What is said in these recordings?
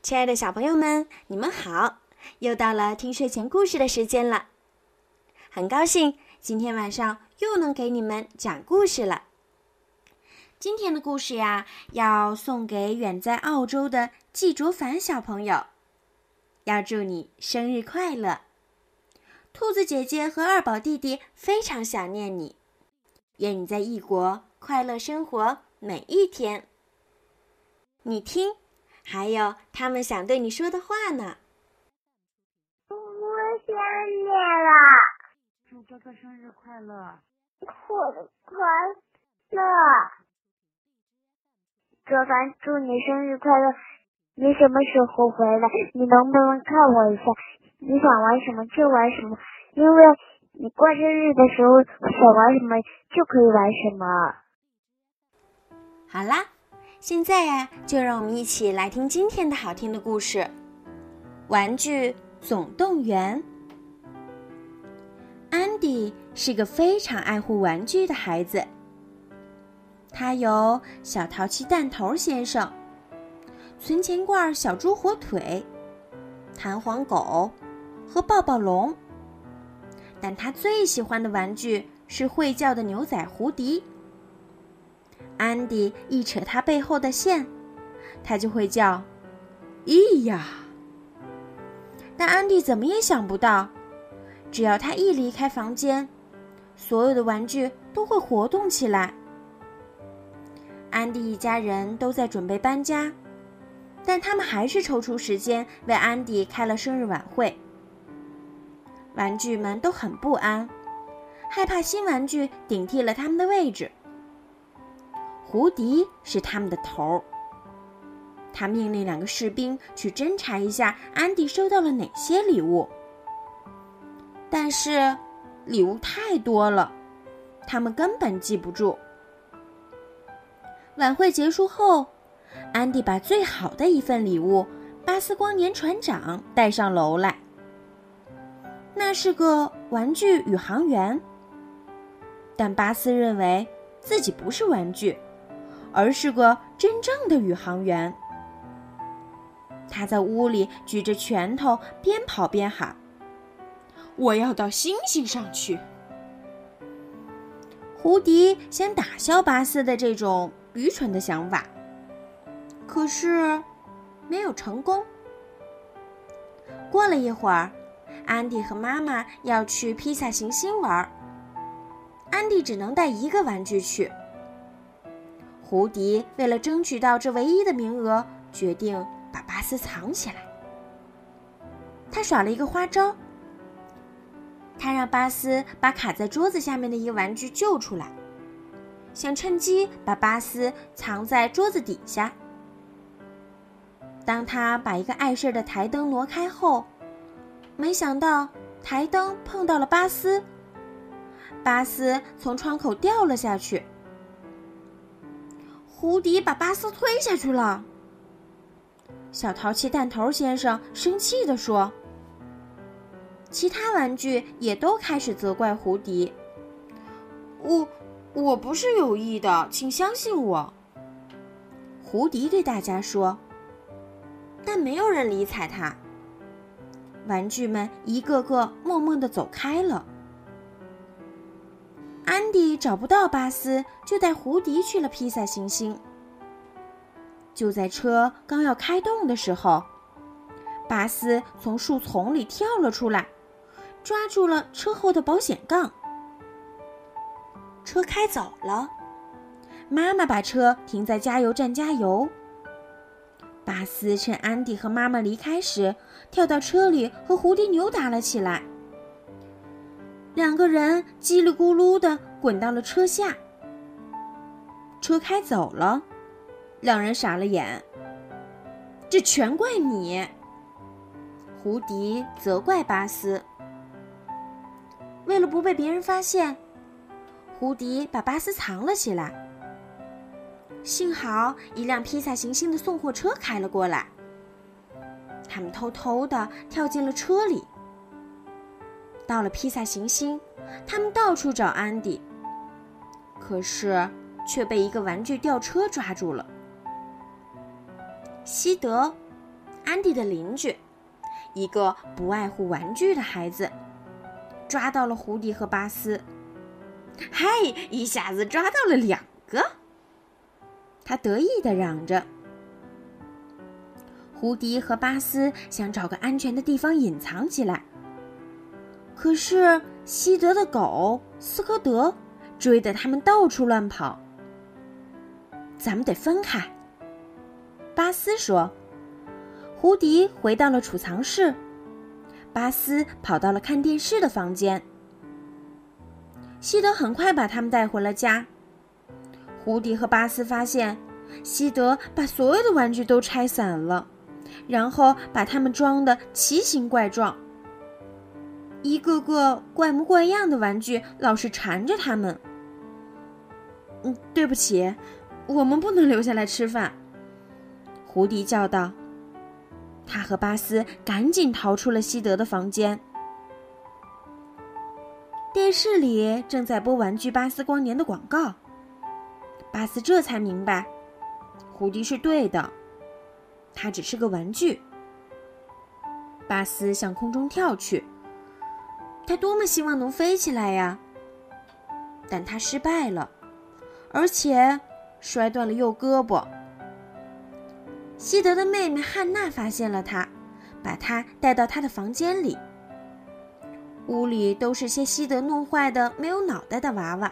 亲爱的小朋友们，你们好！又到了听睡前故事的时间了，很高兴今天晚上又能给你们讲故事了。今天的故事呀，要送给远在澳洲的季卓凡小朋友，要祝你生日快乐！兔子姐姐和二宝弟弟非常想念你，愿你在异国快乐生活每一天。你听。还有他们想对你说的话呢。我想你了。祝哥哥生日快乐。快快乐。卓凡，祝你生日快乐。你什么时候回来？你能不能看我一下？你想玩什么就玩什么，因为你过生日的时候想玩什么就可以玩什么。好啦。现在呀，就让我们一起来听今天的好听的故事《玩具总动员》。安迪是个非常爱护玩具的孩子，他有小淘气弹头先生、存钱罐小猪火腿、弹簧狗和抱抱龙，但他最喜欢的玩具是会叫的牛仔胡迪。安迪一扯他背后的线，他就会叫“咿呀”。但安迪怎么也想不到，只要他一离开房间，所有的玩具都会活动起来。安迪一家人都在准备搬家，但他们还是抽出时间为安迪开了生日晚会。玩具们都很不安，害怕新玩具顶替了他们的位置。胡迪是他们的头儿。他命令两个士兵去侦查一下安迪收到了哪些礼物。但是，礼物太多了，他们根本记不住。晚会结束后，安迪把最好的一份礼物——巴斯光年船长带上楼来。那是个玩具宇航员，但巴斯认为自己不是玩具。而是个真正的宇航员。他在屋里举着拳头，边跑边喊：“我要到星星上去！”胡迪想打消巴斯的这种愚蠢的想法，可是没有成功。过了一会儿，安迪和妈妈要去披萨行星玩，安迪只能带一个玩具去。胡迪为了争取到这唯一的名额，决定把巴斯藏起来。他耍了一个花招，他让巴斯把卡在桌子下面的一个玩具救出来，想趁机把巴斯藏在桌子底下。当他把一个碍事的台灯挪开后，没想到台灯碰到了巴斯，巴斯从窗口掉了下去。胡迪把巴斯推下去了。小淘气弹头先生生气地说：“其他玩具也都开始责怪胡迪。我我不是有意的，请相信我。”胡迪对大家说。但没有人理睬他。玩具们一个个默默的走开了。安迪找不到巴斯，就带胡迪去了披萨行星。就在车刚要开动的时候，巴斯从树丛里跳了出来，抓住了车后的保险杠。车开走了，妈妈把车停在加油站加油。巴斯趁安迪和妈妈离开时，跳到车里和胡迪扭打了起来。两个人叽里咕噜的滚到了车下。车开走了，两人傻了眼。这全怪你！胡迪责怪巴斯。为了不被别人发现，胡迪把巴斯藏了起来。幸好一辆披萨行星的送货车开了过来，他们偷偷的跳进了车里。到了披萨行星，他们到处找安迪，可是却被一个玩具吊车抓住了。西德、安迪的邻居，一个不爱护玩具的孩子，抓到了胡迪和巴斯。嗨，一下子抓到了两个！他得意的嚷着。胡迪和巴斯想找个安全的地方隐藏起来，可是西德的狗斯科德追得他们到处乱跑。咱们得分开，巴斯说。胡迪回到了储藏室，巴斯跑到了看电视的房间。西德很快把他们带回了家。胡迪和巴斯发现，西德把所有的玩具都拆散了，然后把它们装的奇形怪状。一个个怪模怪样的玩具老是缠着他们。嗯，对不起，我们不能留下来吃饭。胡迪叫道。他和巴斯赶紧逃出了西德的房间。电视里正在播玩具巴斯光年的广告。巴斯这才明白，胡迪是对的，他只是个玩具。巴斯向空中跳去，他多么希望能飞起来呀！但他失败了，而且摔断了右胳膊。西德的妹妹汉娜发现了他，把他带到他的房间里。屋里都是些西德弄坏的没有脑袋的娃娃。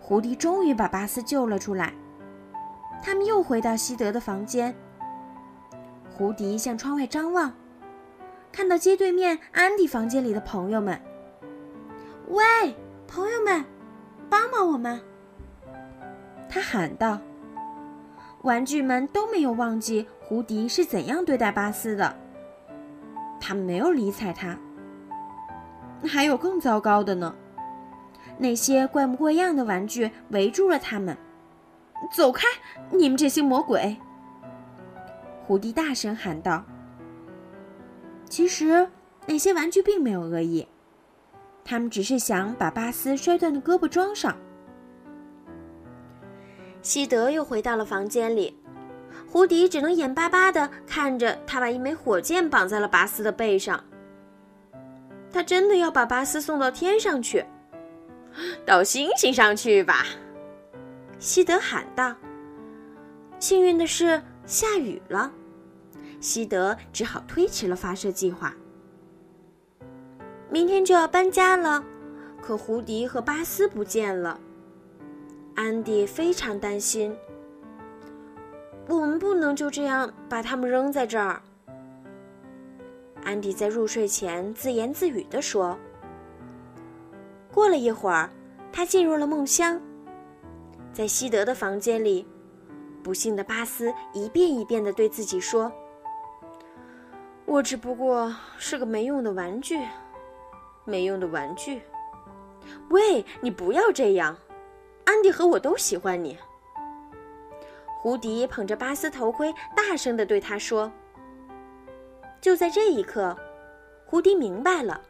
胡迪终于把巴斯救了出来。他们又回到西德的房间。胡迪向窗外张望，看到街对面安迪房间里的朋友们。喂，朋友们，帮帮我们！他喊道。玩具们都没有忘记胡迪是怎样对待巴斯的，他们没有理睬他。还有更糟糕的呢，那些怪模怪样的玩具围住了他们。走开，你们这些魔鬼！胡迪大声喊道。其实那些玩具并没有恶意，他们只是想把巴斯摔断的胳膊装上。西德又回到了房间里，胡迪只能眼巴巴地看着他把一枚火箭绑在了巴斯的背上。他真的要把巴斯送到天上去，到星星上去吧！西德喊道。幸运的是，下雨了，西德只好推迟了发射计划。明天就要搬家了，可胡迪和巴斯不见了。安迪非常担心，我们不能就这样把他们扔在这儿。安迪在入睡前自言自语地说。过了一会儿，他进入了梦乡。在西德的房间里，不幸的巴斯一遍一遍地对自己说：“我只不过是个没用的玩具，没用的玩具。”喂，你不要这样。安迪和我都喜欢你。胡迪捧着巴斯头盔，大声地对他说：“就在这一刻，胡迪明白了，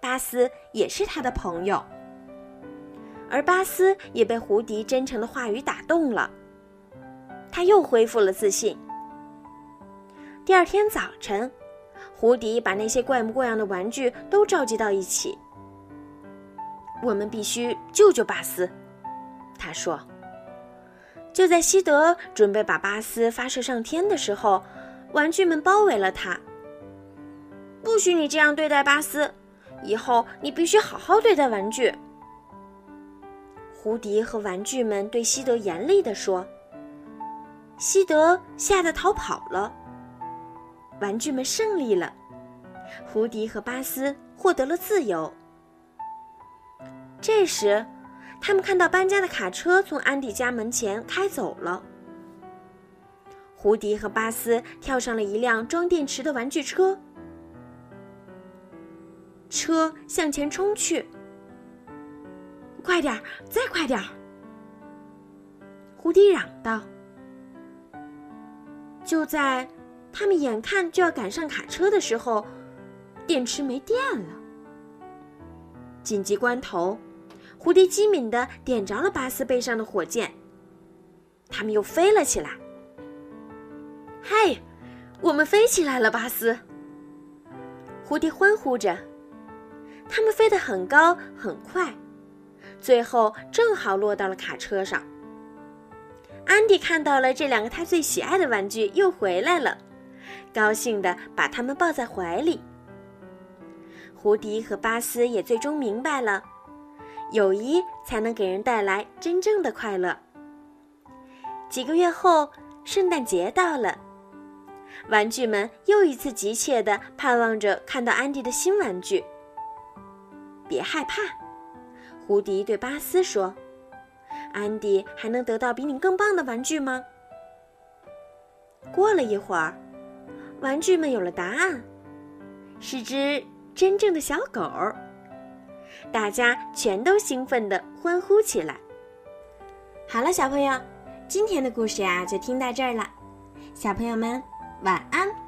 巴斯也是他的朋友。而巴斯也被胡迪真诚的话语打动了，他又恢复了自信。第二天早晨，胡迪把那些怪模怪样的玩具都召集到一起。我们必须救救巴斯。”他说：“就在西德准备把巴斯发射上天的时候，玩具们包围了他。不许你这样对待巴斯！以后你必须好好对待玩具。”胡迪和玩具们对西德严厉地说。西德吓得逃跑了。玩具们胜利了，胡迪和巴斯获得了自由。这时。他们看到搬家的卡车从安迪家门前开走了。胡迪和巴斯跳上了一辆装电池的玩具车，车向前冲去。快点儿，再快点儿！胡迪嚷道。就在他们眼看就要赶上卡车的时候，电池没电了。紧急关头。蝴蝶机敏地点着了巴斯背上的火箭，他们又飞了起来。嗨，我们飞起来了，巴斯！蝴蝶欢呼着，它们飞得很高很快，最后正好落到了卡车上。安迪看到了这两个他最喜爱的玩具又回来了，高兴地把它们抱在怀里。胡迪和巴斯也最终明白了，友谊才能给人带来真正的快乐。几个月后，圣诞节到了，玩具们又一次急切地盼望着看到安迪的新玩具。别害怕，胡迪对巴斯说。安迪还能得到比你更棒的玩具吗？过了一会儿，玩具们有了答案，是只真正的小狗。大家全都兴奋地欢呼起来。好了，小朋友，今天的故事呀就听到这儿了。小朋友们，晚安。